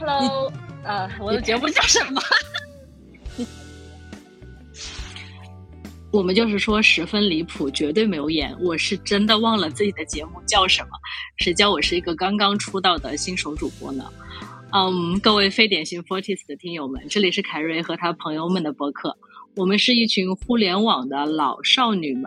Hello，呃，我的节目叫什么？我们就是说十分离谱，绝对没有演。我是真的忘了自己的节目叫什么，谁叫我是一个刚刚出道的新手主播呢？嗯，各位非典型 Fortis 的听友们，这里是凯瑞和他朋友们的播客。我们是一群互联网的老少女们，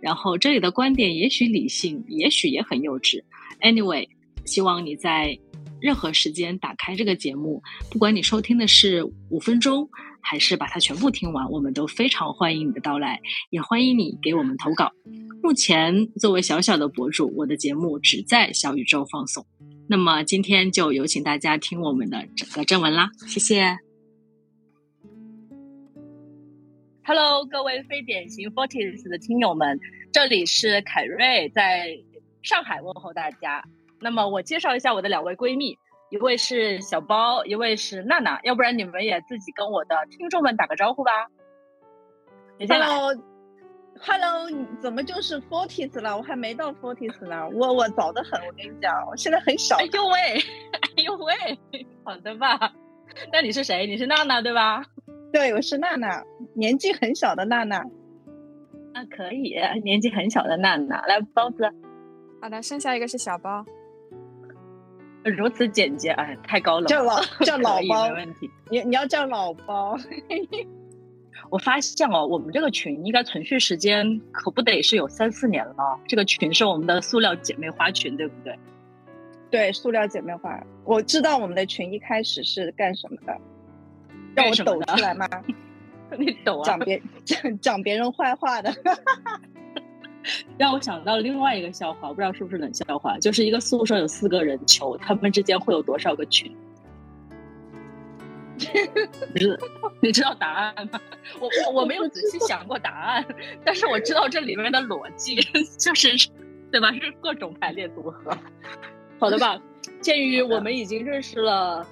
然后这里的观点也许理性，也许也很幼稚。Anyway，希望你在任何时间打开这个节目，不管你收听的是五分钟，还是把它全部听完，我们都非常欢迎你的到来，也欢迎你给我们投稿。目前作为小小的博主，我的节目只在小宇宙放送。那么今天就有请大家听我们的整个正文啦，谢谢。Hello，各位非典型 Forties 的听友们，这里是凯瑞，在上海问候大家。那么我介绍一下我的两位闺蜜，一位是小包，一位是娜娜。要不然你们也自己跟我的听众们打个招呼吧。Hello，Hello，怎么就是 Forties 了？我还没到 Forties 呢，我我早得很。我跟你讲，我现在很小。哎呦喂，哎呦喂，好的吧？那你是谁？你是娜娜对吧？对，我是娜娜，年纪很小的娜娜。那可以，年纪很小的娜娜，来包子。好的，剩下一个是小包。如此简洁，哎，太高冷。叫老叫老包，没问题。你你要叫老包。我发现哦，我们这个群应该存续时间可不得是有三四年了。这个群是我们的塑料姐妹花群，对不对？对，塑料姐妹花。我知道我们的群一开始是干什么的。让我抖出来吗？你抖啊！讲别讲 讲别人坏话的，让我想到另外一个笑话，不知道是不是冷笑话，就是一个宿舍有四个人求他们之间会有多少个群？你知你知道答案吗？我我我没有仔细想过答案，但是我知道这里面的逻辑 就是，对吧？是各种排列组合。好的吧？鉴于我们已经认识了。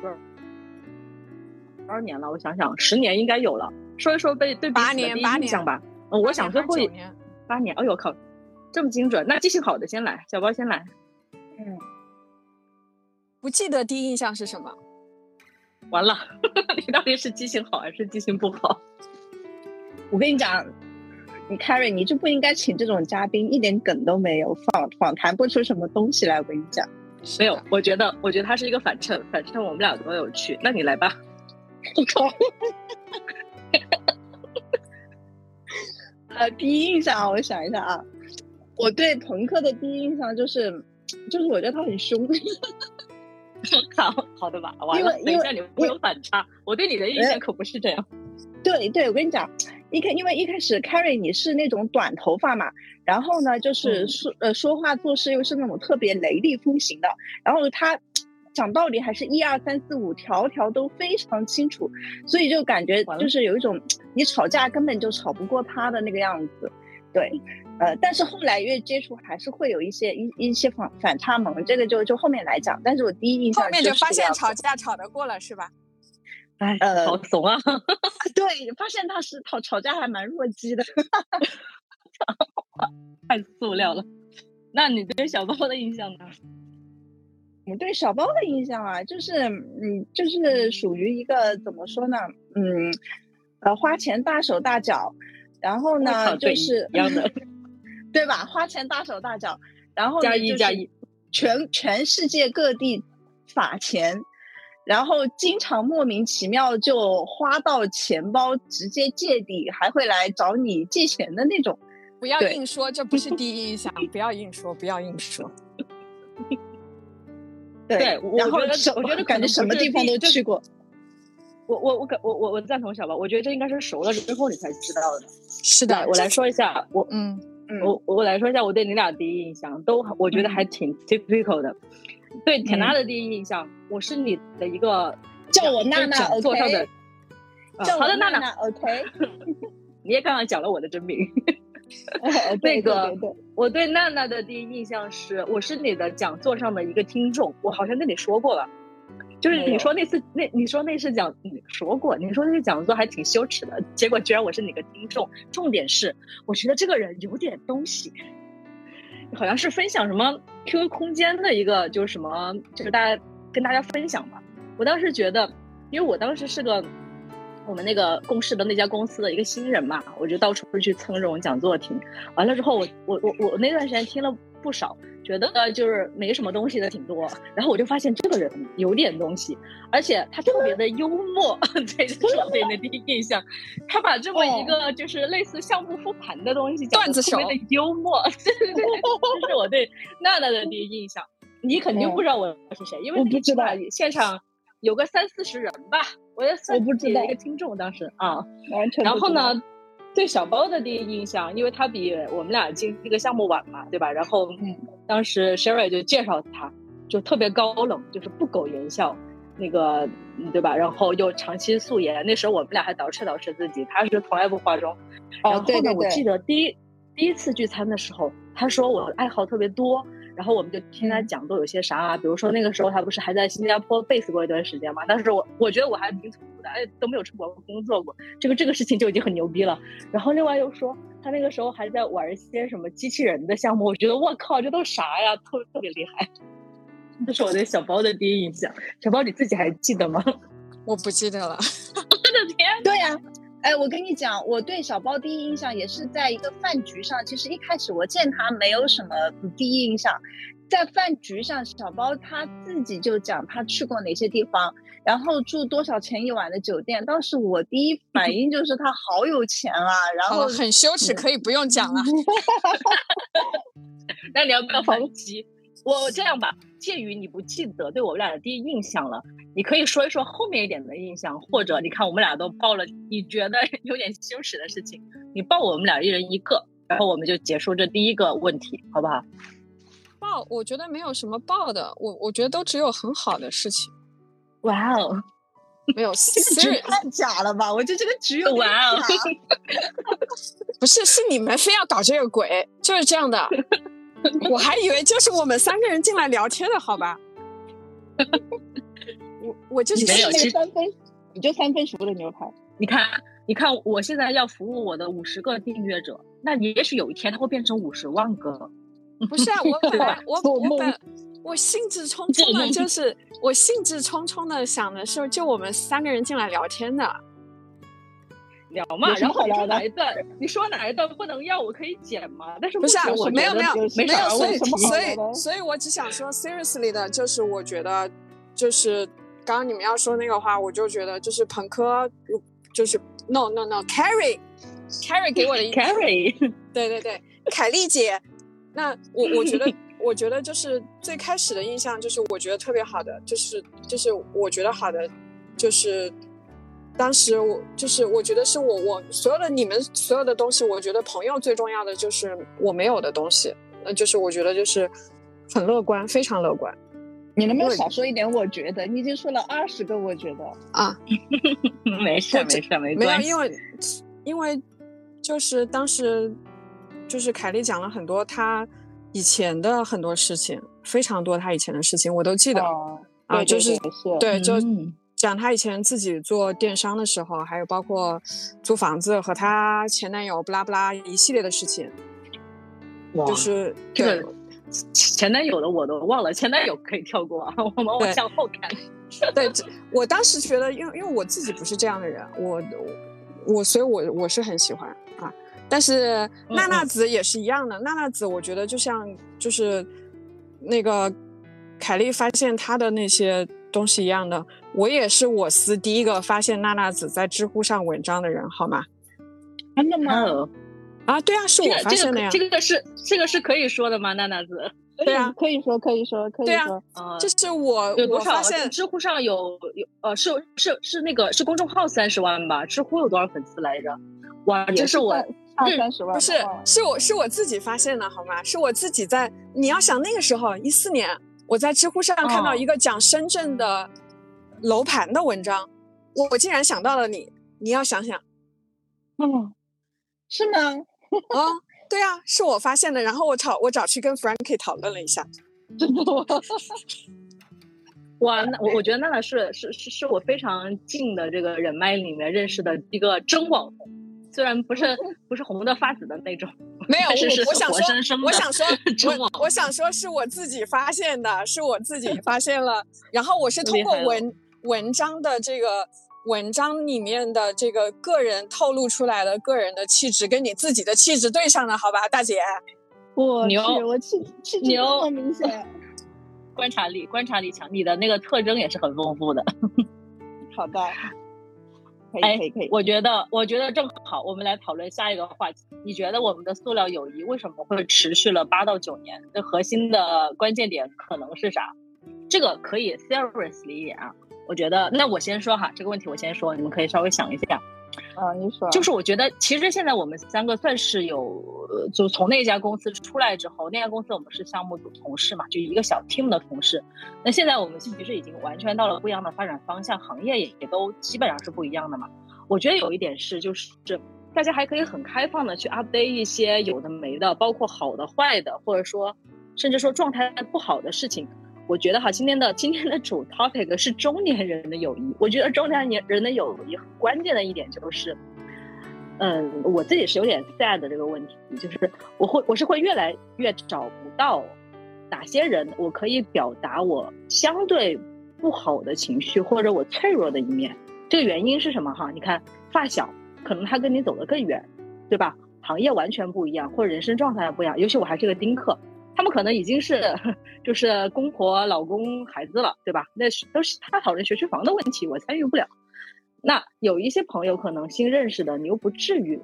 多少年了？我想想，十年应该有了。说一说被对彼此的第一印象吧。嗯，我想最后一八年。哎呦靠，这么精准！那记性好的先来，小包先来。嗯，不记得第一印象是什么？完了，你到底是记性好还是记性不好？我跟你讲，你 Carry，你就不应该请这种嘉宾，一点梗都没有，访访谈不出什么东西来。我跟你讲，没有。我觉得，我觉得他是一个反衬，反衬我们俩多有趣。那你来吧。呃，第一印象啊，我想一下啊，我对朋克的第一印象就是，就是我觉得他很凶。我靠，好的吧？完了，等一下你会有反差。我对你的印象可不是这样。对对，我跟你讲，一开因为一开始 Carrie 你是那种短头发嘛，然后呢，就是说呃说话做事又是那种特别雷厉风行的，然后他。讲道理还是一二三四五条条都非常清楚，所以就感觉就是有一种你吵架根本就吵不过他的那个样子，对，呃，但是后来越接触还是会有一些一一些反反差萌，这个就就后面来讲。但是我第一印象后面就发现吵架吵得过了是吧？哎，好怂啊！对，发现他是吵吵架还蛮弱鸡的，太塑料了。那你对小包的印象呢？我对小包的印象啊，就是嗯，就是属于一个怎么说呢，嗯，呃，花钱大手大脚，然后呢，就是一样的，对吧？花钱大手大脚，然后加一加一，全全世界各地撒钱，然后经常莫名其妙就花到钱包直接借底，还会来找你借钱的那种。不要硬说，这不是第一印象。不要硬说，不要硬说。对，然后我觉得感觉什么地方都去过。我我我我我我赞同小宝，我觉得这应该是熟了之后你才知道的。是的，我来说一下，我嗯嗯，我我来说一下我对你俩第一印象，都我觉得还挺 typical 的。对田娜的第一印象，我是你的一个叫我娜娜座上的，好的娜娜，OK。你也刚刚讲了我的真名。那个，我对娜娜的第一印象是，我是你的讲座上的一个听众，我好像跟你说过了，就是你说那次那你说那次讲你说过，你说那个讲座还挺羞耻的，结果居然我是你的听众。重点是，我觉得这个人有点东西，好像是分享什么 QQ 空间的一个，就是什么，就是大家跟大家分享吧。我当时觉得，因为我当时是个我们那个公司的那家公司的一个新人嘛，我就到处去蹭这种讲座听。完了之后，我我我我那段时间听了不少，觉得就是没什么东西的挺多。然后我就发现这个人有点东西，而且他特别的幽默，这是我对的第一印象。他把这么一个就是类似项目复盘的东西，段子手的幽默，对对对，这是我对娜娜的第一印象。你肯定不知道我是谁，因为我不知道现场有个三四十人吧，我也算我不知道一个听众当时啊，完全。然后呢，对小包的第一印象，因为他比我们俩进这个项目晚嘛，对吧？然后当时 Sherry 就介绍他，就特别高冷，就是不苟言笑，那个对吧？然后又长期素颜，那时候我们俩还捯饬捯饬自己，他是从来不化妆。然后呢，我记得第一第一次聚餐的时候，他说我爱好特别多。然后我们就听他讲都有些啥啊，比如说那个时候他不是还在新加坡 base 过一段时间嘛？当时我我觉得我还挺土的，哎，都没有出国工作过，这个这个事情就已经很牛逼了。然后另外又说他那个时候还在玩一些什么机器人的项目，我觉得我靠，这都啥呀？特特别厉害。这是我对小包的第一印象。小包你自己还记得吗？我不记得了。我的天！对呀。哎，我跟你讲，我对小包第一印象也是在一个饭局上。其实一开始我见他没有什么第一印象，在饭局上，小包他自己就讲他去过哪些地方，然后住多少钱一晚的酒店。当时我第一反应就是他好有钱啊，然后很羞耻，可以不用讲了。那你要不要反击？我这样吧，鉴于你不记得对我们俩的第一印象了。你可以说一说后面一点的印象，或者你看我们俩都报了，你觉得 有点羞耻的事情，你报我们俩一人一个，然后我们就结束这第一个问题，好不好？报，我觉得没有什么报的，我我觉得都只有很好的事情。哇哦，没有，这个太假了吧？我觉得这个只有哇哦，不是，是你们非要搞这个鬼，就是这样的。我还以为就是我们三个人进来聊天的，好吧？我我就是没有三分，你就三分熟的牛排。你看，你看，我现在要服务我的五十个订阅者，那也许有一天他会变成五十万个。不是啊，我本来我我本我兴致冲冲的，就是我兴致冲冲的想的是，就我们三个人进来聊天的，聊嘛。然后哪一段？你说哪一段不能要？我可以剪吗？但是不是啊，我没有没有没有，所以所 以所以我只想说，seriously 的，就是我觉得就是。刚刚你们要说那个话，我就觉得就是朋克，就是 no no no，Carrie，Carrie 给我的 Carrie，对对对，凯丽姐。那我我觉得，我觉得就是最开始的印象就是我觉得特别好的，就是就是我觉得好的，就是当时我就是我觉得是我我所有的你们所有的东西，我觉得朋友最重要的就是我没有的东西，那就是我觉得就是很乐观，非常乐观。你能不能少说一点？我觉得？你已经说了二十个，我觉得。啊，没事没事没没有，因为因为就是当时就是凯莉讲了很多她以前的很多事情，非常多她以前的事情我都记得啊，就是对，就讲她以前自己做电商的时候，还有包括租房子和她前男友不拉不拉一系列的事情，就是这个。前男友的我都忘了，前男友可以跳过，我们往向后看。对，我当时觉得，因为因为我自己不是这样的人，我我所以，我我是很喜欢啊。但是娜娜子也是一样的，娜娜子我觉得就像就是那个凯莉发现她的那些东西一样的，我也是我司第一个发现娜娜子在知乎上文章的人，好吗？真的吗？啊，对啊，是我发现的呀。这个是这个是可以说的吗？娜娜子？对啊，可以说，可以说，可以说。对啊，这是我我发现知乎上有有呃是是是那个是公众号三十万吧？知乎有多少粉丝来着？哇，这是我二三十万。不是，是我是我自己发现的，好吗？是我自己在。你要想那个时候一四年，我在知乎上看到一个讲深圳的楼盘的文章，我我竟然想到了你。你要想想，嗯，是吗？啊，对啊，是我发现的。然后我找我找去跟 Frankie 讨论了一下，真的吗？哇，那我我觉得娜娜是是是是我非常近的这个人脉里面认识的一个真网红，虽然不是不是红的发紫的那种，没有，我我想说，我想说，我 我想说是我自己发现的，是我自己发现了。然后我是通过文，文章的这个文章里面的这个个人透露出来的个人的气质，跟你自己的气质对上了，好吧，大姐。我牛，我气气质这么明显。观察力，观察力强，你的那个特征也是很丰富的。好的。哎，可以可以。我觉得，我觉得正好，我们来讨论下一个话题。你觉得我们的塑料友谊为什么会持续了八到九年？这核心的关键点可能是啥？这个可以 seriously 一点啊。我觉得，那我先说哈，这个问题我先说，你们可以稍微想一下。啊，你说。就是我觉得，其实现在我们三个算是有，就从那家公司出来之后，那家公司我们是项目组同事嘛，就一个小 team 的同事。那现在我们其实已经完全到了不一样的发展方向，行业也也都基本上是不一样的嘛。我觉得有一点是，就是大家还可以很开放的去 update 一些有的没的，包括好的、坏的，或者说甚至说状态不好的事情。我觉得哈，今天的今天的主 topic 是中年人的友谊。我觉得中年年人的友谊很关键的一点就是，嗯，我自己是有点 sad 的这个问题，就是我会我是会越来越找不到哪些人我可以表达我相对不好的情绪或者我脆弱的一面。这个原因是什么哈？你看发小，可能他跟你走得更远，对吧？行业完全不一样，或者人生状态不一样。尤其我还是个丁克。他们可能已经是就是公婆、老公、孩子了，对吧？那都是他讨论学区房的问题，我参与不了。那有一些朋友可能新认识的，你又不至于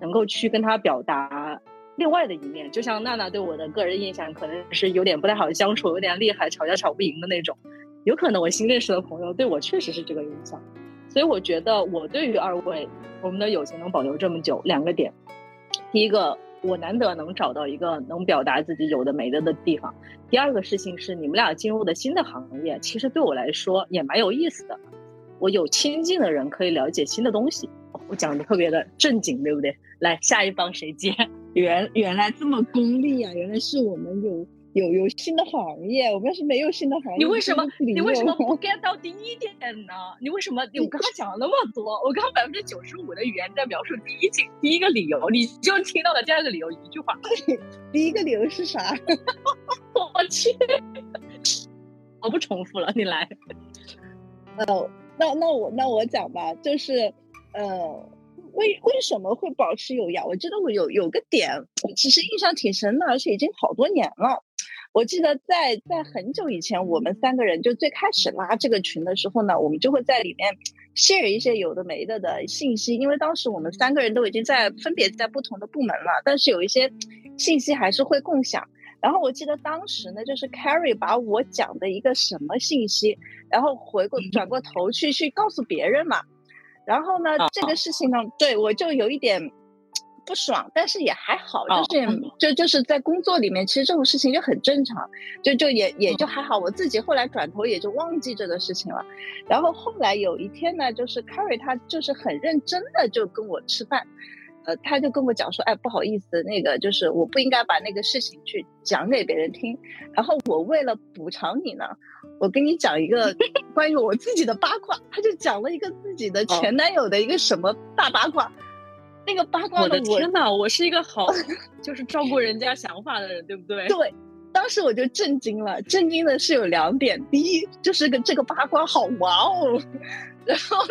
能够去跟他表达另外的一面。就像娜娜对我的个人印象，可能是有点不太好相处，有点厉害，吵架吵不赢的那种。有可能我新认识的朋友对我确实是这个印象。所以我觉得我对于二位，我们的友情能保留这么久，两个点。第一个。我难得能找到一个能表达自己有的没的的地方。第二个事情是，你们俩进入的新的行业，其实对我来说也蛮有意思的。我有亲近的人可以了解新的东西。我讲的特别的正经，对不对？来，下一帮谁接？原原来这么功利啊！原来是我们有。有有新的行业，我们要是没有新的行业，你为什么你为什么不 get 到第一点呢？你为什么？我刚刚讲了那么多，我刚刚百分之九十五的语言在描述第一句第一个理由，你就听到了第二个理由一句话。第一个理由是啥？我去，我不重复了，你来。呃，那那我那我讲吧，就是呃，为为什么会保持友谊？我记得我有有个点，其实印象挺深的，而且已经好多年了。我记得在在很久以前，我们三个人就最开始拉这个群的时候呢，我们就会在里面 share 一些有的没的的信息，因为当时我们三个人都已经在分别在不同的部门了，但是有一些信息还是会共享。然后我记得当时呢，就是 Carrie 把我讲的一个什么信息，然后回过转过头去去告诉别人嘛，然后呢，这个事情呢，对我就有一点。不爽，但是也还好，就是就就是在工作里面，其实这种事情就很正常，就就也也就还好。我自己后来转头也就忘记这个事情了。然后后来有一天呢，就是 Carrie 他就是很认真的就跟我吃饭，呃，他就跟我讲说，哎，不好意思，那个就是我不应该把那个事情去讲给别人听。然后我为了补偿你呢，我跟你讲一个 关于我自己的八卦，他就讲了一个自己的前男友的一个什么大八卦。那个八卦的，我的天哪！我是一个好，就是照顾人家想法的人，对不对？对，当时我就震惊了。震惊的是有两点：第一，就是个这个八卦好哇哦；然后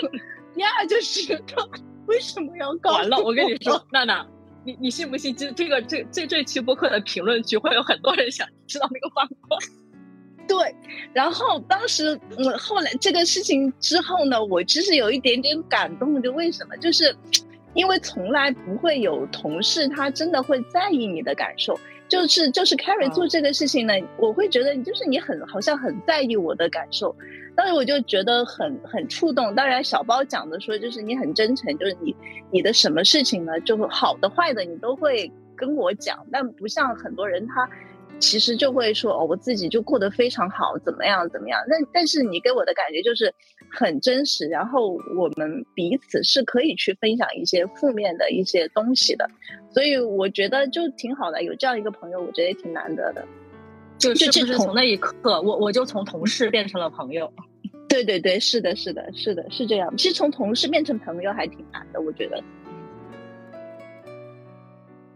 第二就是 他为什么要告？完了，我跟你说，娜娜，你你信不信？这这个这这这期播客的评论区会有很多人想知道那个八卦。对，然后当时嗯，后来这个事情之后呢，我其实有一点点感动，就为什么？就是。因为从来不会有同事他真的会在意你的感受，就是就是 Carrie 做这个事情呢，我会觉得就是你很好像很在意我的感受，当时我就觉得很很触动。当然小包讲的说就是你很真诚，就是你你的什么事情呢，就好的坏的你都会跟我讲，但不像很多人他。其实就会说哦，我自己就过得非常好，怎么样怎么样？那但是你给我的感觉就是很真实，然后我们彼此是可以去分享一些负面的一些东西的，所以我觉得就挺好的，有这样一个朋友，我觉得也挺难得的。就是不是从那一刻，我我就从同事变成了朋友？对对对，是的，是的，是的，是这样。其实从同事变成朋友还挺难的，我觉得。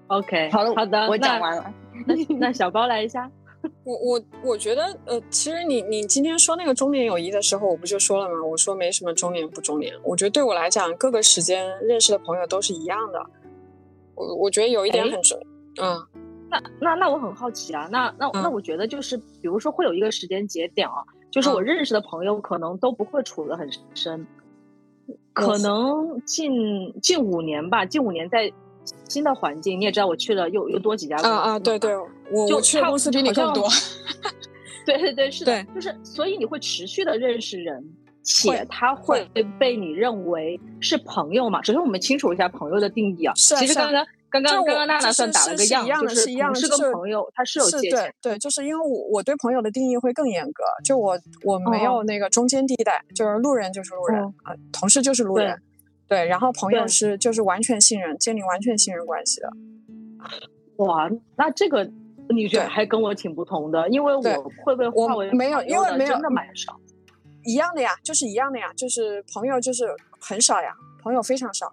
OK，好的好的，我讲完了。那那小包来一下。我我我觉得，呃，其实你你今天说那个中年友谊的时候，我不就说了吗？我说没什么中年不中年。我觉得对我来讲，各个时间认识的朋友都是一样的。我我觉得有一点很重，嗯，那那那我很好奇啊，那那那我觉得就是，比如说会有一个时间节点啊，就是我认识的朋友可能都不会处得很深，可能近近五年吧，近五年在。新的环境，你也知道，我去了又又多几家公司。啊啊，对对，我我去的公司比你更多。对对对，是的，就是，所以你会持续的认识人，且他会被你认为是朋友嘛？首先，我们清楚一下朋友的定义啊。其实刚刚刚刚刚刚娜娜算打了个样，就是一样是跟朋友，他是有界限。对，就是因为我我对朋友的定义会更严格，就我我没有那个中间地带，就是路人就是路人啊，同事就是路人。对，然后朋友是就是完全信任，建立完全信任关系的。哇，那这个你觉得还跟我挺不同的，因为我会被划为没有，因为没有真的蛮少。一样的呀，就是一样的呀，就是朋友就是很少呀，朋友非常少。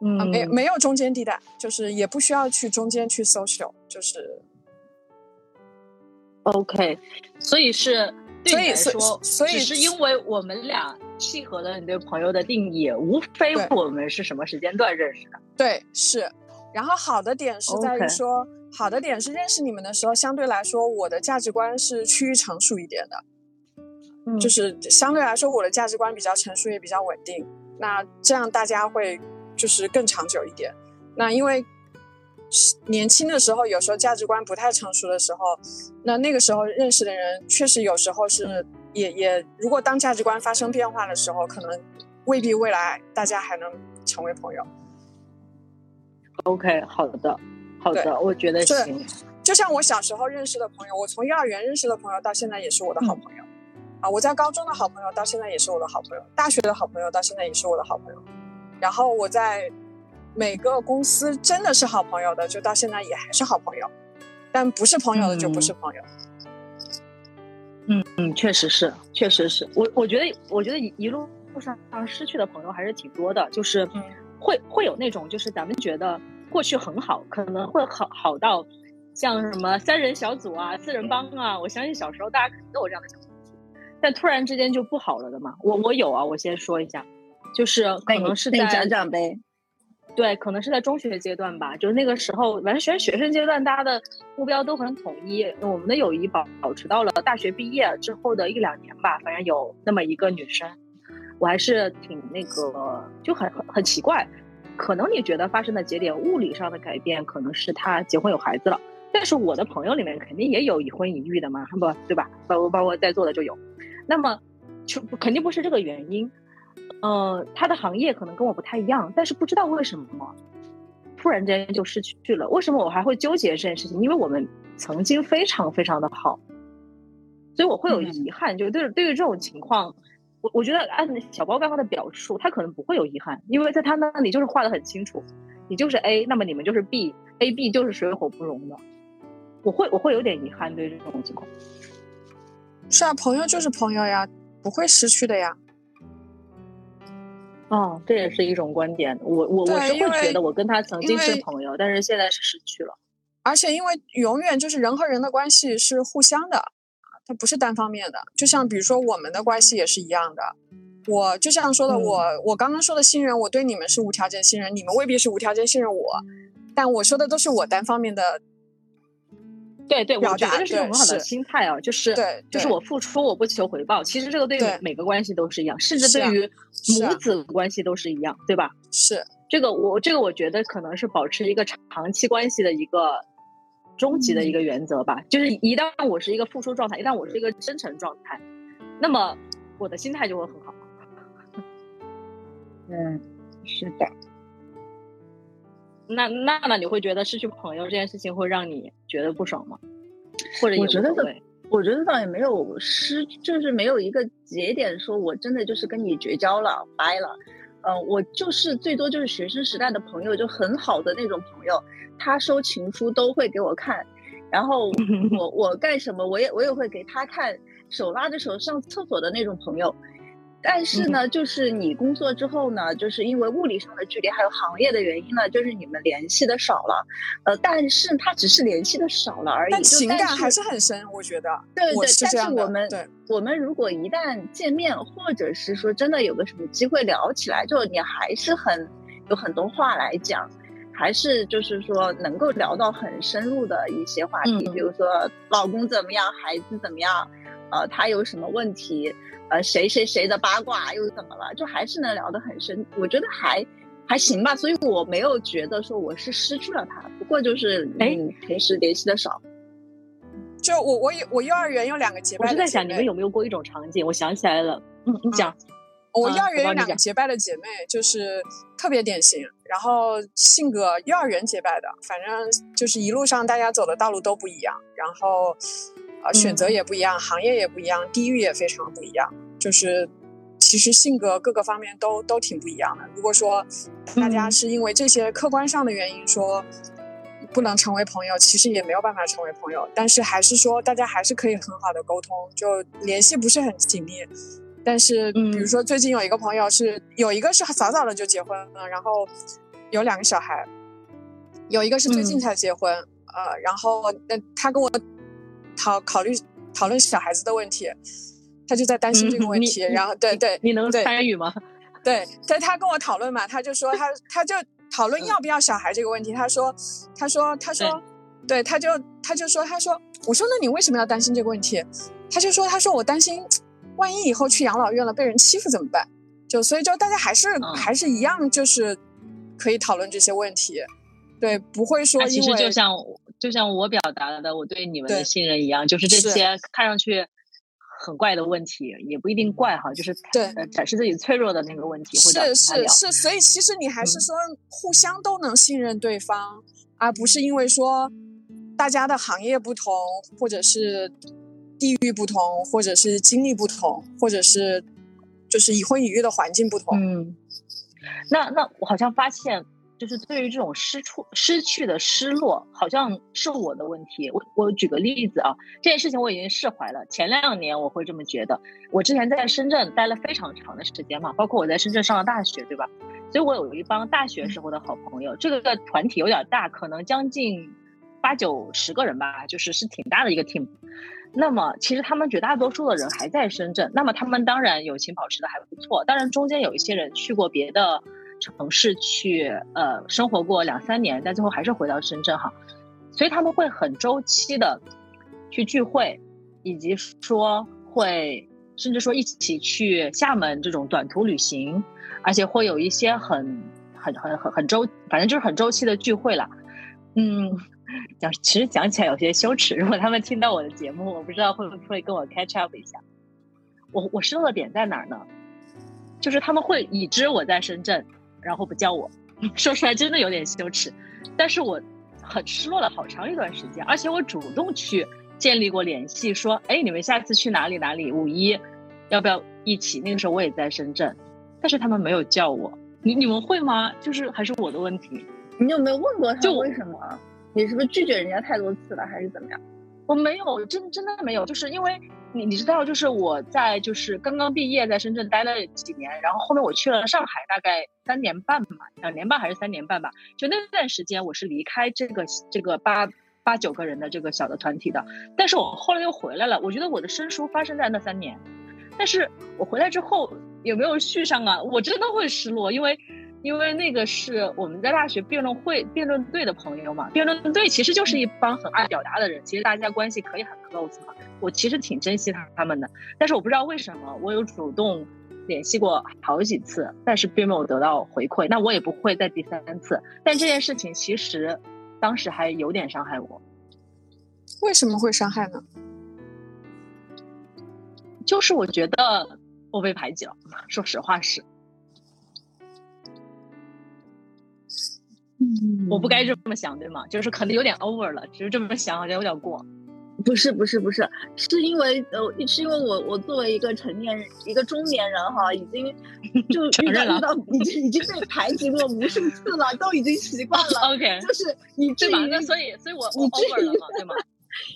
嗯，没没有中间地带，就是也不需要去中间去 social，就是 OK，所以是。所以说，所以只是因为我们俩契合了你对朋友的定义，无非我们是什么时间段认识的。对，是。然后好的点是在于说，好的点是认识你们的时候，相对来说我的价值观是趋于成熟一点的。嗯，就是相对来说我的价值观比较成熟，也比较稳定。那这样大家会就是更长久一点。那因为。年轻的时候，有时候价值观不太成熟的时候，那那个时候认识的人，确实有时候是也也，如果当价值观发生变化的时候，可能未必未来大家还能成为朋友。OK，好的，好的，我觉得行。就像我小时候认识的朋友，我从幼儿园认识的朋友到现在也是我的好朋友，啊，我在高中的好朋友到现在也是我的好朋友，大学的好朋友到现在也是我的好朋友，然后我在。每个公司真的是好朋友的，就到现在也还是好朋友，但不是朋友的就不是朋友。嗯嗯，确实是，确实是我我觉得，我觉得一路上失去的朋友还是挺多的，就是会会有那种，就是咱们觉得过去很好，可能会好好到像什么三人小组啊、四人帮啊，我相信小时候大家肯定都有这样的小团体，但突然之间就不好了的嘛。我我有啊，我先说一下，就是可能是在讲讲呗。对，可能是在中学阶段吧，就是那个时候，反正学学生阶段，大家的目标都很统一。我们的友谊保保持到了大学毕业之后的一两年吧，反正有那么一个女生，我还是挺那个，就很很很奇怪。可能你觉得发生的节点，物理上的改变，可能是他结婚有孩子了。但是我的朋友里面肯定也有已婚已育的嘛，不对吧？包括包括在座的就有。那么，就肯定不是这个原因。呃，他的行业可能跟我不太一样，但是不知道为什么，突然间就失去了。为什么我还会纠结这件事情？因为我们曾经非常非常的好，所以我会有遗憾。就对对于这种情况，我我觉得按小包刚刚的表述，他可能不会有遗憾，因为在他那里就是画的很清楚，你就是 A，那么你们就是 B，A B 就是水火不容的。我会我会有点遗憾对这种情况。是啊，朋友就是朋友呀，不会失去的呀。哦，这也是一种观点。我我我是会觉得，我跟他曾经是朋友，但是现在是失去了。而且，因为永远就是人和人的关系是互相的，它不是单方面的。就像比如说，我们的关系也是一样的。我就像说的，我我刚刚说的信任，我对你们是无条件信任，你们未必是无条件信任我。但我说的都是我单方面的。对对，我觉得这是一种很好的心态啊，就是就是我付出我不求回报，其实这个对每个关系都是一样，甚至对于母子关系都是一样，对吧？是这个我这个我觉得可能是保持一个长期关系的一个终极的一个原则吧，就是一旦我是一个付出状态，一旦我是一个真诚状态，那么我的心态就会很好。嗯，是的。那那那你会觉得失去朋友这件事情会让你觉得不爽吗？或者我觉得我觉得倒也没有失，就是没有一个节点说我真的就是跟你绝交了，掰了。嗯，我就是最多就是学生时代的朋友，就很好的那种朋友，他收情书都会给我看，然后 我我干什么我也我也会给他看，手拉着手上厕所的那种朋友。但是呢，就是你工作之后呢，就是因为物理上的距离，还有行业的原因呢，就是你们联系的少了。呃，但是他只是联系的少了而已，但情感还是很深，我觉得。对对，但是我们对，我们如果一旦见面，或者是说真的有个什么机会聊起来，就你还是很有很多话来讲，还是就是说能够聊到很深入的一些话题，比如说老公怎么样，孩子怎么样，呃，他有什么问题。呃，谁谁谁的八卦又怎么了？就还是能聊得很深，我觉得还还行吧，所以我没有觉得说我是失去了他，不过就是嗯，平时联系的少。就我我有我幼儿园有两个结拜，我就在想你们有没有过一种场景？我想起来了，嗯，你讲。我幼儿园有两个结拜的姐妹，就是特别典型，然后性格幼儿园结拜的，反正就是一路上大家走的道路都不一样，然后。啊，选择也不一样，行业也不一样，地域也非常不一样。就是其实性格各个方面都都挺不一样的。如果说大家是因为这些客观上的原因说不能成为朋友，其实也没有办法成为朋友。但是还是说大家还是可以很好的沟通，就联系不是很紧密。但是比如说最近有一个朋友是有一个是早早的就结婚了，然后有两个小孩，有一个是最近才结婚，呃，然后那他跟我。讨考虑讨论小孩子的问题，他就在担心这个问题。然后，对对，你能参与吗？对，在他跟我讨论嘛，他就说他 他就讨论要不要小孩这个问题。他说他说他说，对，他就他就说他说，我说那你为什么要担心这个问题？他就说他说我担心，万一以后去养老院了被人欺负怎么办？就所以就大家还是还是一样，就是可以讨论这些问题。对，不会说因为就像。就像我表达的我对你们的信任一样，就是这些看上去很怪的问题，也不一定怪哈，就是对展示自己脆弱的那个问题。是是是，所以其实你还是说互相都能信任对方，而不是因为说大家的行业不同，或者是地域不同，或者是经历不同，或者是就是已婚已育的环境不同。嗯，那那我好像发现。就是对于这种失处、失去的失落，好像是我的问题。我我举个例子啊，这件事情我已经释怀了。前两年我会这么觉得。我之前在深圳待了非常长的时间嘛，包括我在深圳上了大学，对吧？所以我有一帮大学时候的好朋友。这个团体有点大，可能将近八九十个人吧，就是是挺大的一个 team。那么其实他们绝大多数的人还在深圳，那么他们当然友情保持的还不错。当然中间有一些人去过别的。城市去呃生活过两三年，但最后还是回到深圳哈，所以他们会很周期的去聚会，以及说会甚至说一起去厦门这种短途旅行，而且会有一些很很很很很周，反正就是很周期的聚会了。嗯，讲其实讲起来有些羞耻，如果他们听到我的节目，我不知道会不会跟我 catch up 一下。我我失落的点在哪儿呢？就是他们会已知我在深圳。然后不叫我，说出来真的有点羞耻，但是我很失落了好长一段时间，而且我主动去建立过联系，说，哎，你们下次去哪里哪里五一，要不要一起？那个时候我也在深圳，但是他们没有叫我，你你们会吗？就是还是我的问题，你有没有问过他为什么？你是不是拒绝人家太多次了，还是怎么样？我没有，真真的没有，就是因为。你你知道，就是我在就是刚刚毕业，在深圳待了几年，然后后面我去了上海，大概三年半吧，两年半还是三年半吧。就那段时间，我是离开这个这个八八九个人的这个小的团体的。但是我后来又回来了。我觉得我的生疏发生在那三年，但是我回来之后有没有续上啊？我真的会失落，因为。因为那个是我们在大学辩论会、辩论队的朋友嘛，辩论队其实就是一帮很爱表达的人，其实大家关系可以很 close 嘛。我其实挺珍惜他他们的，但是我不知道为什么，我有主动联系过好几次，但是并没有得到回馈，那我也不会再第三次。但这件事情其实当时还有点伤害我。为什么会伤害呢？就是我觉得我被排挤了，说实话是。我不该这么想，对吗？就是可能有点 over 了，只是这么想好像有点过。不是不是不是，是因为呃，是因为我我作为一个成年人，一个中年人哈，已经 就遇到遇到已经已经被排挤过无数次了，都已经习惯了。OK，就是你对吧？那所以所以我我 over 了嘛，对吗？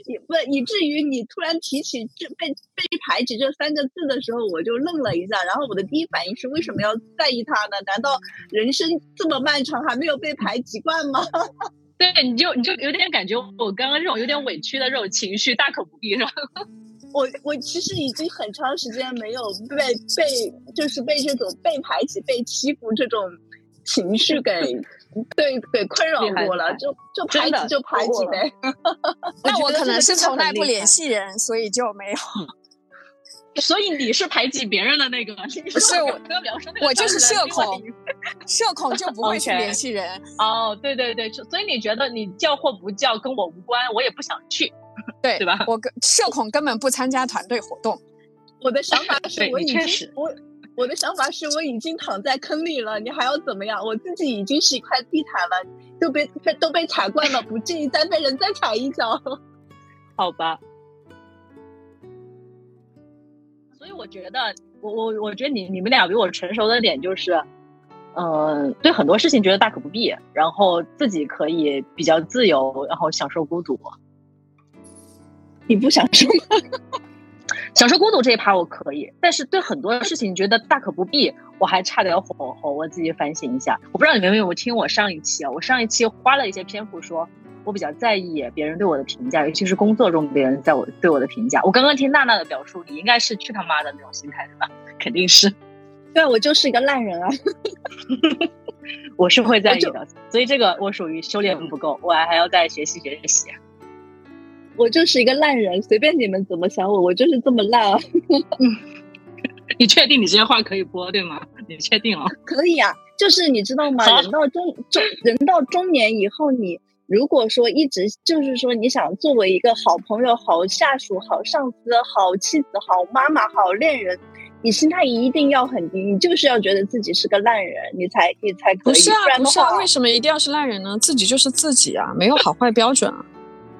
以不以至于你突然提起这被被排挤这三个字的时候，我就愣了一下。然后我的第一反应是，为什么要在意他呢？难道人生这么漫长，还没有被排挤惯吗？对，你就你就有点感觉，我刚刚这种有点委屈的这种情绪，大可不必，是吧？我我其实已经很长时间没有被被就是被这种被排挤、被欺负这种情绪给 对给困扰过了，就就排挤就排挤呗。那我可能是从来不联系人，所以就没有。所以你是排挤别人的那个？不是我，我就是社恐，社恐就不会去联系人。哦，对对对，所以你觉得你叫或不叫跟我无关，我也不想去。对对吧？我跟社恐根本不参加团队活动。我的想法是我已经我我的想法是我已经躺在坑里了，你还要怎么样？我自己已经是一块地毯了，都被都被踩惯了，不介意再被人再踩一脚。好吧。所以我觉得，我我我觉得你你们俩比我成熟的点就是，嗯，对很多事情觉得大可不必，然后自己可以比较自由，然后享受孤独。你不享受吗？享受孤独这一趴我可以，但是对很多事情觉得大可不必，我还差点火候。我自己反省一下。我不知道你们有没有听我上一期啊？我上一期花了一些篇幅说，我比较在意别人对我的评价，尤其是工作中别人在我对我的评价。我刚刚听娜娜的表述，你应该是去他妈的那种心态对吧？肯定是。对，我就是一个烂人啊。我是会在意的，所以这个我属于修炼不够，我还要再学习学习。我就是一个烂人，随便你们怎么想我，我就是这么烂啊！你确定你这些话可以播对吗？你确定啊？可以啊，就是你知道吗？人到中中人到中年以后，你如果说一直就是说你想作为一个好朋友、好下属、好上司、好妻子、好妈妈、好恋人，你心态一定要很低，你就是要觉得自己是个烂人，你才你才可以。不是啊，不是啊，为什么一定要是烂人呢？自己就是自己啊，没有好坏标准啊。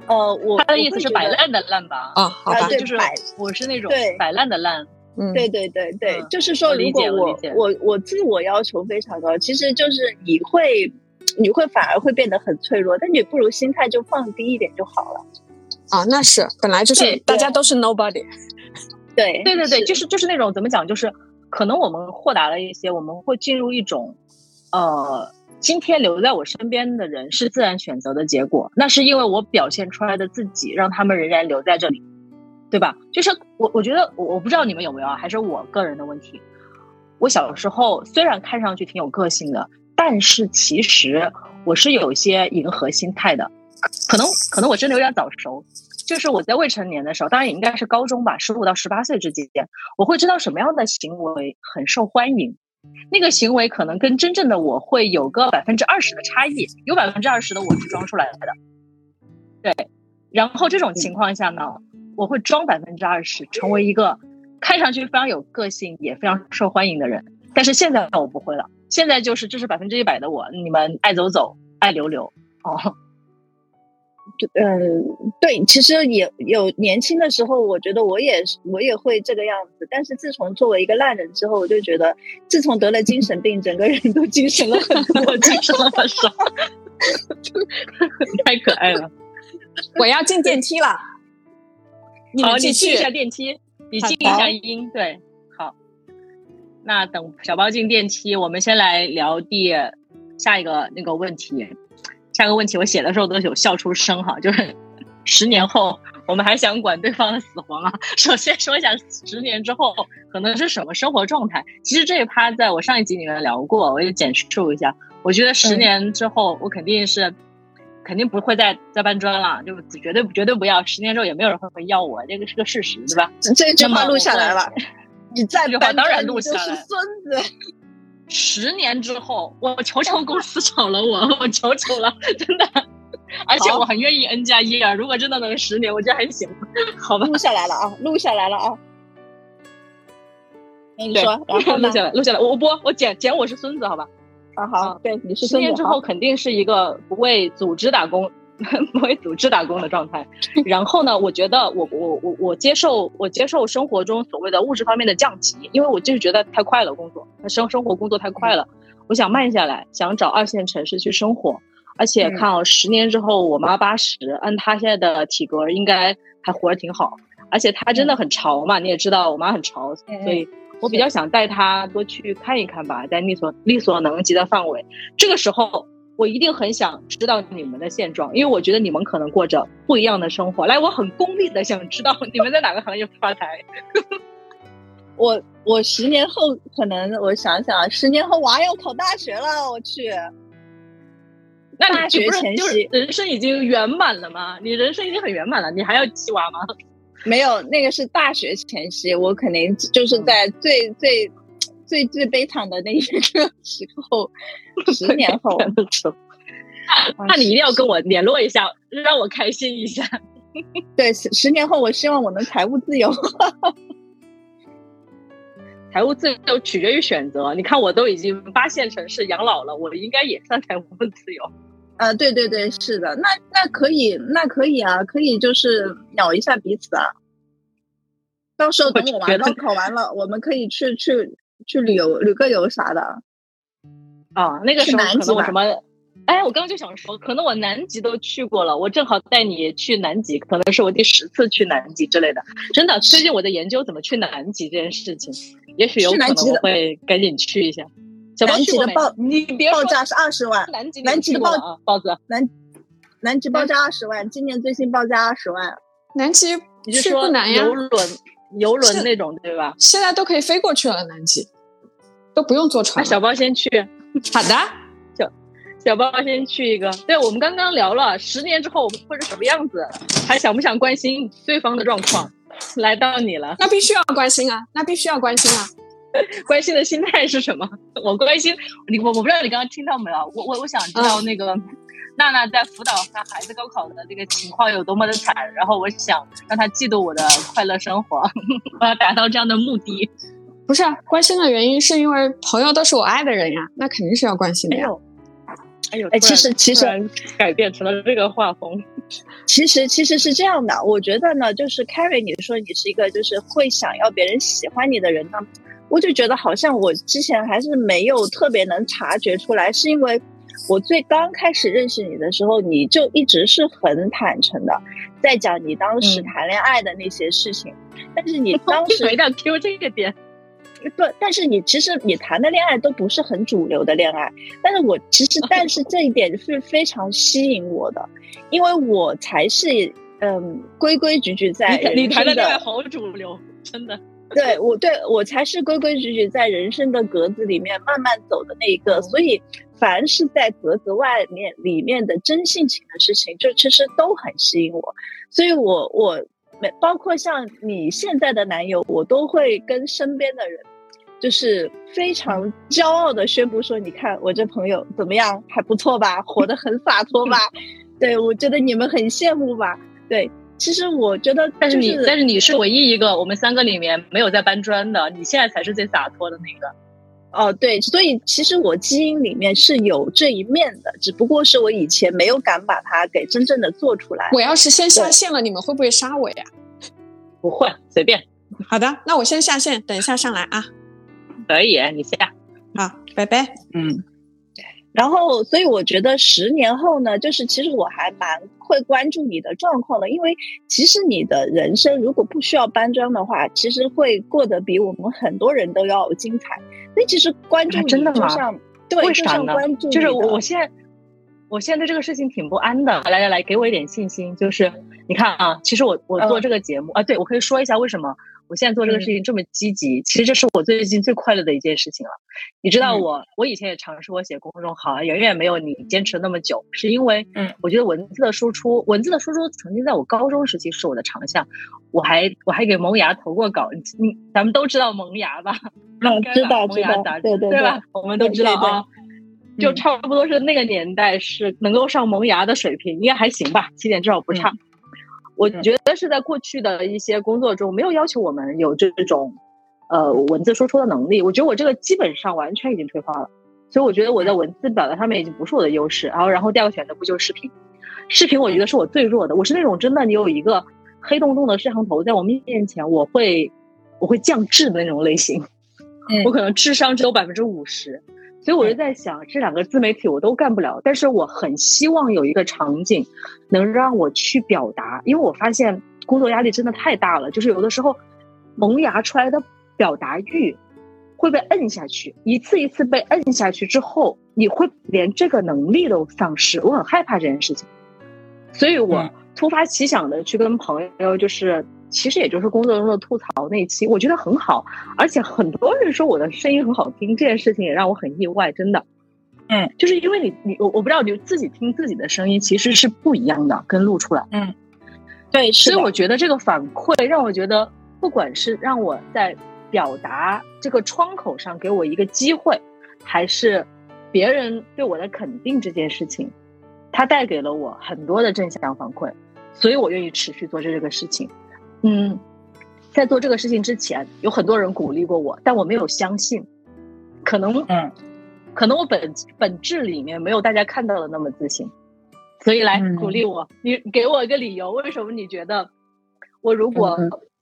呃，我他的意思是摆烂的烂吧？啊，好吧，就是我是那种摆烂的烂。嗯，对对对对，就是说，如果我我我自我要求非常高，其实就是你会你会反而会变得很脆弱，但你不如心态就放低一点就好了。啊，那是本来就是大家都是 nobody。对对对对，就是就是那种怎么讲，就是可能我们豁达了一些，我们会进入一种呃。今天留在我身边的人是自然选择的结果，那是因为我表现出来的自己让他们仍然留在这里，对吧？就是我，我觉得我我不知道你们有没有啊，还是我个人的问题。我小时候虽然看上去挺有个性的，但是其实我是有一些迎合心态的，可能可能我真的有点早熟。就是我在未成年的时候，当然也应该是高中吧，十五到十八岁之间，我会知道什么样的行为很受欢迎。那个行为可能跟真正的我会有个百分之二十的差异，有百分之二十的我是装出来的，对。然后这种情况下呢，我会装百分之二十，成为一个看上去非常有个性也非常受欢迎的人。但是现在我不会了，现在就是这是百分之一百的我，你们爱走走，爱留留，哦。嗯，对，其实也有年轻的时候，我觉得我也我也会这个样子。但是自从作为一个烂人之后，我就觉得，自从得了精神病，整个人都精神了很多，精神了很少。太可爱了！我要进电梯了。好，你去一下电梯，你静一下音。对，好。那等小包进电梯，我们先来聊第下一个那个问题。下个问题我写的时候都有笑出声哈，就是十年后我们还想管对方的死活吗？首先说一下十年之后可能是什么生活状态。其实这一趴在我上一集里面聊过，我也简述一下。我觉得十年之后我肯定是肯定不会再再搬砖了，就绝对绝对不要。十年之后也没有人会会要我，这个是个事实，对吧？这句话录下来了，你再句话当然录下来。孙子。十年之后，我求求公司炒了我，我求求了，真的，而且我很愿意 N 加一啊！如果真的能十年，我觉得还行，好吧？录下来了啊，录下来了啊。哎，你说，然后录下来，录下来，我我播，我剪剪，我是孙子，好吧？啊好，对，你是十年之后肯定是一个不为组织打工。不为组织打工的状态，然后呢？我觉得我我我我接受我接受生活中所谓的物质方面的降级，因为我就是觉得太快了，工作生生活工作太快了，我想慢下来，想找二线城市去生活。而且看哦，十年之后我妈八十，按她现在的体格，应该还活得挺好。而且她真的很潮嘛，你也知道，我妈很潮，所以我比较想带她多去看一看吧，在力所力所能及的范围。这个时候，我一定很想知道你们的现状，因为我觉得你们可能过着不一样的生活。来，我很功利的想知道你们在哪个行业发财。我我十年后可能我想想，十年后娃要考大学了，我去。那大学前夕，人生已经圆满了吗？你人生已经很圆满了，你还要鸡娃吗？没有，那个是大学前夕，我肯定就是在最最最最悲惨的那一个时候，十年后。那你一定要跟我联络一下，让我开心一下。对，十十年后，我希望我能财务自由。财务自由取决于选择。你看，我都已经八线城市养老了，我应该也算财务自由。啊，对对对，是的，那那可以，那可以啊，可以就是鸟一下彼此啊。到时候等我娃高考完了，我们可以去去去旅游旅个游啥的。啊，那个时候可能我什么？哎，我刚刚就想说，可能我南极都去过了，我正好带你去南极，可能是我第十次去南极之类的。真的，最近我在研究怎么去南极这件事情，也许有可能我会赶紧去一下。南极的报你别报价是二十万，南极南极的报包子南南极报价二十万，今年最新报价二十万。南极你是说游轮游轮那种对吧？现在都可以飞过去了，南极都不用坐船。小包先去，好的，小小包先去一个。对我们刚刚聊了十年之后我们会是什么样子，还想不想关心对方的状况？来到你了，那必须要关心啊，那必须要关心啊。关心的心态是什么？我关心你，我我不知道你刚刚听到没有？我我我想知道那个娜娜在辅导她孩子高考的这个情况有多么的惨，然后我想让她嫉妒我的快乐生活，我要达到这样的目的。不是关心的原因，是因为朋友都是我爱的人呀，那肯定是要关心的呀。哎呦，哎，其实其实改变成了这个画风。其实其实是这样的，我觉得呢，就是 Carrie，你说你是一个就是会想要别人喜欢你的人呢。我就觉得好像我之前还是没有特别能察觉出来，是因为我最刚开始认识你的时候，你就一直是很坦诚的，在讲你当时谈恋爱的那些事情。但是你 当时一定要 Q 这个点，不，但是你其实你谈的恋爱都不是很主流的恋爱。但是我其实，但是这一点是非常吸引我的，因为我才是嗯规规矩矩在你谈的恋爱好主流，真的。对我对我才是规规矩矩在人生的格子里面慢慢走的那一个，所以凡是在格子外面里面的真性情的事情，就其实都很吸引我。所以我我没包括像你现在的男友，我都会跟身边的人，就是非常骄傲的宣布说：“你看我这朋友怎么样，还不错吧，活得很洒脱吧？对我觉得你们很羡慕吧？对。”其实我觉得，但是你，但是你是唯一一个我们三个里面没有在搬砖的，你现在才是最洒脱的那个。哦，对，所以其实我基因里面是有这一面的，只不过是我以前没有敢把它给真正的做出来。我要是先下线了，你们会不会杀我呀？不会，随便。好的，那我先下线，等一下上来啊。可以，你下。好，拜拜。嗯。然后，所以我觉得十年后呢，就是其实我还蛮会关注你的状况的，因为其实你的人生如果不需要搬砖的话，其实会过得比我们很多人都要精彩。所以其实关注你，真的吗？对，为啥呢？就是我现在，我现在对这个事情挺不安的。来来来，给我一点信心。就是你看啊，其实我我做这个节目啊，对我可以说一下为什么。我现在做这个事情这么积极，其实这是我最近最快乐的一件事情了。你知道，我我以前也尝试过写公众号，远远没有你坚持那么久，是因为，嗯，我觉得文字的输出，文字的输出曾经在我高中时期是我的长项，我还我还给萌芽投过稿，你咱们都知道萌芽吧？嗯，知道知道，对对对吧？我们都知道啊，就差不多是那个年代是能够上萌芽的水平，应该还行吧，起点至少不差。我觉得是在过去的一些工作中，没有要求我们有这种，呃，文字输出的能力。我觉得我这个基本上完全已经退化了，所以我觉得我在文字表达上面已经不是我的优势。然后，然后第二个选择不就是视频？视频我觉得是我最弱的。我是那种真的，你有一个黑洞洞的摄像头在我面前，我会我会降智的那种类型。我可能智商只有百分之五十，所以我就在想，这两个自媒体我都干不了，但是我很希望有一个场景能让我去表达，因为我发现工作压力真的太大了，就是有的时候萌芽出来的表达欲会被摁下去，一次一次被摁下去之后，你会连这个能力都丧失。我很害怕这件事情，所以我突发奇想的去跟朋友，就是其实也就是工作中的吐槽那期，我觉得很好，而且很多人说我的声音很好听，这件事情也让我很意外，真的。嗯，就是因为你你我我不知道你自己听自己的声音其实是不一样的，跟录出来。嗯，对，所以我觉得这个反馈让我觉得，不管是让我在表达这个窗口上给我一个机会，还是别人对我的肯定这件事情，它带给了我很多的正向反馈，所以我愿意持续做这个事情。嗯，在做这个事情之前，有很多人鼓励过我，但我没有相信，可能嗯。可能我本本质里面没有大家看到的那么自信，所以来鼓励我。你给我一个理由，为什么你觉得我如果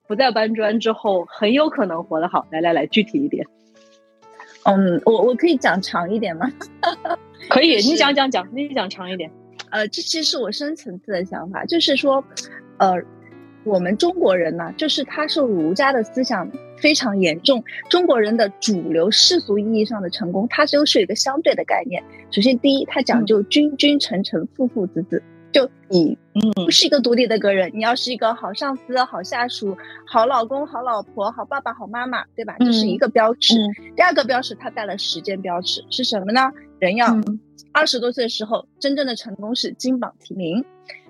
不再搬砖之后，很有可能活得好？来来来，具体一点。嗯，我我可以讲长一点吗？可以，你讲讲讲，你讲长一点。呃，这其实是我深层次的想法，就是说，呃。我们中国人呢，就是他受儒家的思想非常严重。中国人的主流世俗意义上的成功，它就是一个相对的概念。首先，第一，它讲究君君臣臣父父子子，就你不是一个独立的个人，你要是一个好上司、好下属、好老公、好老婆、好爸爸、好妈妈，对吧？这是一个标尺。第二个标尺，它带了时间标尺，是什么呢？人要二十多岁的时候，真正的成功是金榜题名；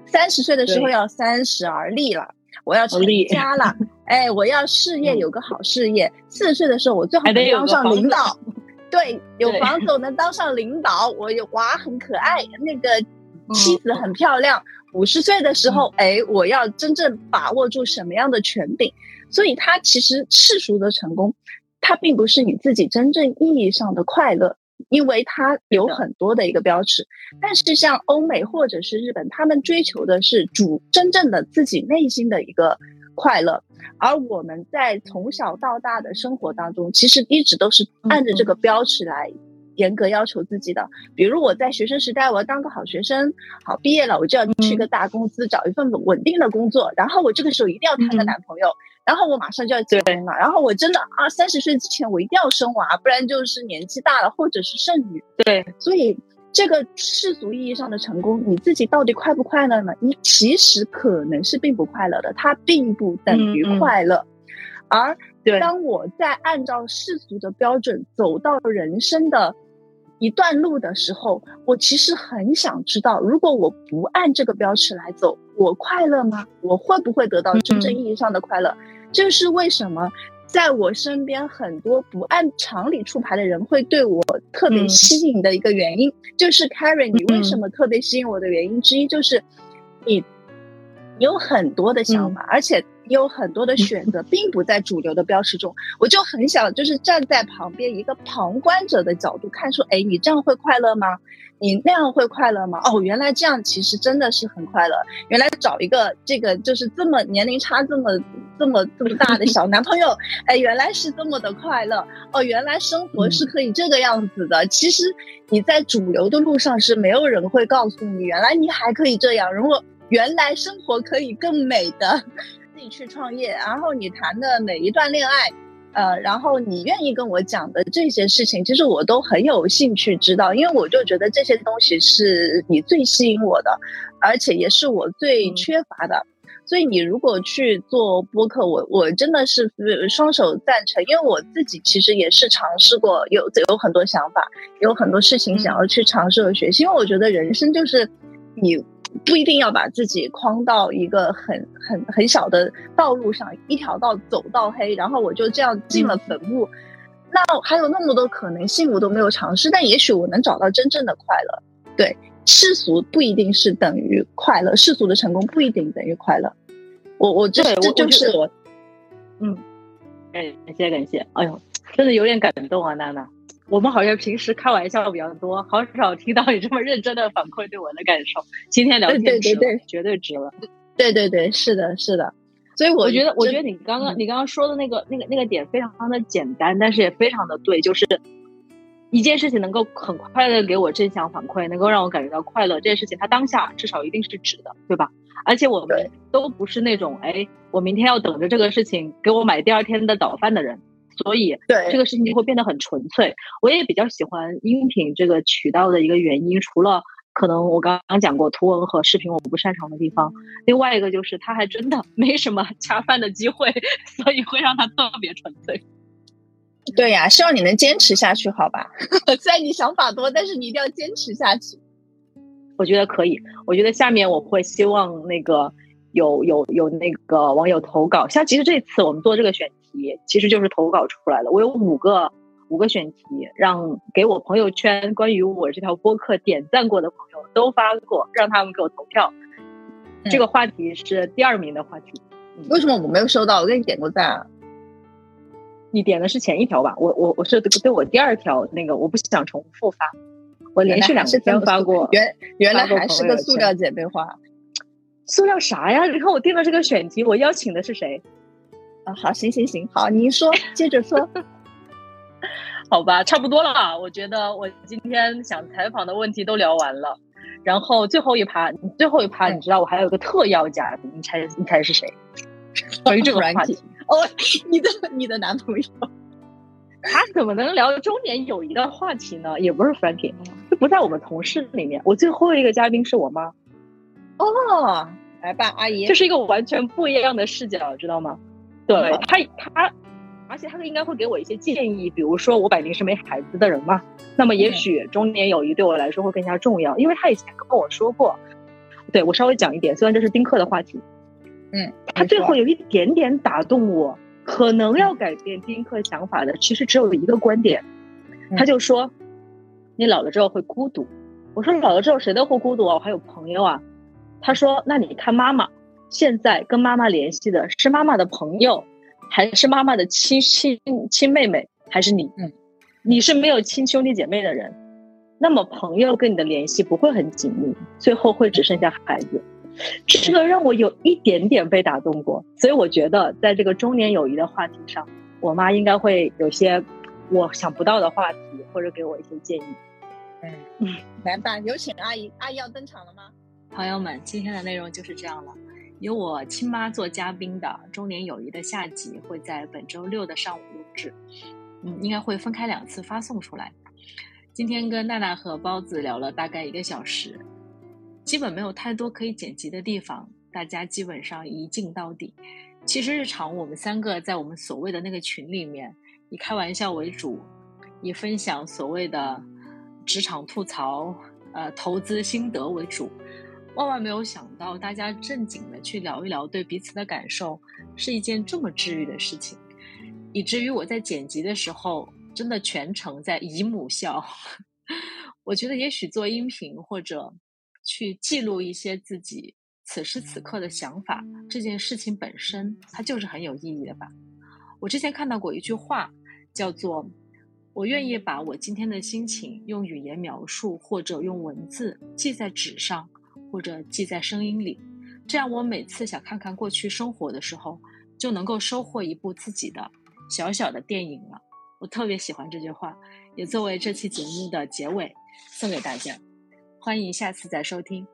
三十岁的时候要三十而立了。我要成家了，哎，我要事业有个好事业。四十岁的时候，我最好能当上领导。对，有房子我能当上领导。我有娃很可爱，那个妻子很漂亮。五十岁的时候，哎，我要真正把握住什么样的权柄。所以，他其实世俗的成功，它并不是你自己真正意义上的快乐。因为它有很多的一个标尺，但是像欧美或者是日本，他们追求的是主真正的自己内心的一个快乐，而我们在从小到大的生活当中，其实一直都是按着这个标尺来严格要求自己的。比如我在学生时代，我要当个好学生，好毕业了，我就要去个大公司找一份稳定的工作，然后我这个时候一定要谈个男朋友。然后我马上就要结婚了，然后我真的啊，三十岁之前我一定要生娃，不然就是年纪大了或者是剩女。对，所以这个世俗意义上的成功，你自己到底快不快乐呢？你其实可能是并不快乐的，它并不等于快乐。而当我在按照世俗的标准走到人生的一段路的时候，我其实很想知道，如果我不按这个标尺来走。我快乐吗？我会不会得到真正意义上的快乐？这是为什么，在我身边很多不按常理出牌的人会对我特别吸引的一个原因，就是 Karen，你为什么特别吸引我的原因之一就是，你有很多的想法，而且有很多的选择，并不在主流的标识中。我就很想就是站在旁边一个旁观者的角度看，说，哎，你这样会快乐吗？你那样会快乐吗？哦，原来这样其实真的是很快乐。原来找一个这个就是这么年龄差这么这么这么大的小男朋友，哎，原来是这么的快乐。哦，原来生活是可以这个样子的。其实你在主流的路上是没有人会告诉你，原来你还可以这样。如果原来生活可以更美的，自己去创业，然后你谈的每一段恋爱。呃，然后你愿意跟我讲的这些事情，其实我都很有兴趣知道，因为我就觉得这些东西是你最吸引我的，而且也是我最缺乏的。所以你如果去做播客，我我真的是双手赞成，因为我自己其实也是尝试过，有有很多想法，有很多事情想要去尝试和学习，因为我觉得人生就是你。不一定要把自己框到一个很很很小的道路上，一条道走到黑，然后我就这样进了坟墓。那还有那么多可能性，我都没有尝试，但也许我能找到真正的快乐。对，世俗不一定是等于快乐，世俗的成功不一定等于快乐。我我这这就是我，嗯，感谢感谢，哎呦，真的有点感动啊，娜娜。我们好像平时开玩笑比较多，好少听到你这么认真的反馈对我的感受。今天聊天值了，绝对值了。对对对，是的，是的。所以我觉得，我觉得你刚刚你刚刚说的那个那个那个点非常的简单，但是也非常的对，就是一件事情能够很快的给我正向反馈，能够让我感觉到快乐，这件事情它当下至少一定是值的，对吧？而且我们都不是那种哎，我明天要等着这个事情给我买第二天的早饭的人，所以对这个事情就会变得很纯粹。我也比较喜欢音频这个渠道的一个原因，除了可能我刚刚讲过图文和视频我不擅长的地方，另外一个就是它还真的 没什么恰饭的机会，所以会让它特别纯粹。对呀，希望你能坚持下去，好吧？虽然你想法多，但是你一定要坚持下去。我觉得可以，我觉得下面我会希望那个有有有那个网友投稿，像其实这次我们做这个选题，其实就是投稿出来的。我有五个五个选题，让给我朋友圈关于我这条播客点赞过的朋友都发过，让他们给我投票。这个话题是第二名的话题。为什么我没有收到？我给你点过赞啊。你点的是前一条吧？我我我是对我第二条那个，我不想重复发。我连续两天发过，原原来还是个塑料姐妹花。塑料啥呀？你看我定的这个选题，我邀请的是谁？啊，好，行行行，好，您说，接着说。好吧，差不多了。我觉得我今天想采访的问题都聊完了，然后最后一趴，最后一趴，你知道我还有个特邀嘉宾，你猜你猜是谁？关于这个话题。哦，你的你的男朋友。他怎么能聊中年友谊的话题呢？也不是 Frankie，就不在我们同事里面。我最后一个嘉宾是我妈。哦，来吧，阿姨，这是一个完全不一样的视角，知道吗？对他，他，而且他应该会给我一些建议，比如说我摆明是没孩子的人嘛，那么也许中年友谊对我来说会更加重要，因为他以前跟我说过。对我稍微讲一点，虽然这是丁克的话题，嗯，他最后有一点点打动我。可能要改变丁克想法的，其实只有一个观点，他就说：“你老了之后会孤独。”我说：“老了之后谁都会孤独啊，我还有朋友啊。”他说：“那你看妈妈，现在跟妈妈联系的是妈妈的朋友，还是妈妈的亲亲亲妹妹，还是你？嗯，你是没有亲兄弟姐妹的人，那么朋友跟你的联系不会很紧密，最后会只剩下孩子。”这个让我有一点点被打动过，所以我觉得在这个中年友谊的话题上，我妈应该会有些我想不到的话题，或者给我一些建议。嗯，来吧，有请阿姨，阿姨要登场了吗？朋友们，今天的内容就是这样了。由我亲妈做嘉宾的中年友谊的下集会在本周六的上午录制，嗯，应该会分开两次发送出来。今天跟娜娜和包子聊了大概一个小时。基本没有太多可以剪辑的地方，大家基本上一镜到底。其实日常我们三个在我们所谓的那个群里面，以开玩笑为主，以分享所谓的职场吐槽、呃投资心得为主。万万没有想到，大家正经的去聊一聊对彼此的感受，是一件这么治愈的事情，以至于我在剪辑的时候，真的全程在姨母笑。我觉得也许做音频或者。去记录一些自己此时此刻的想法，这件事情本身它就是很有意义的吧。我之前看到过一句话，叫做“我愿意把我今天的心情用语言描述，或者用文字记在纸上，或者记在声音里，这样我每次想看看过去生活的时候，就能够收获一部自己的小小的电影了。”我特别喜欢这句话，也作为这期节目的结尾送给大家。欢迎下次再收听。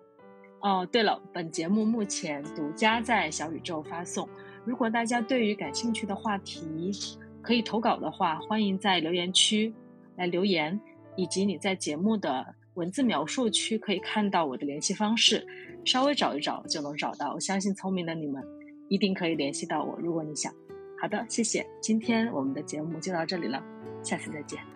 哦，对了，本节目目前独家在小宇宙发送。如果大家对于感兴趣的话题可以投稿的话，欢迎在留言区来留言，以及你在节目的文字描述区可以看到我的联系方式，稍微找一找就能找到。我相信聪明的你们一定可以联系到我，如果你想。好的，谢谢。今天我们的节目就到这里了，下次再见。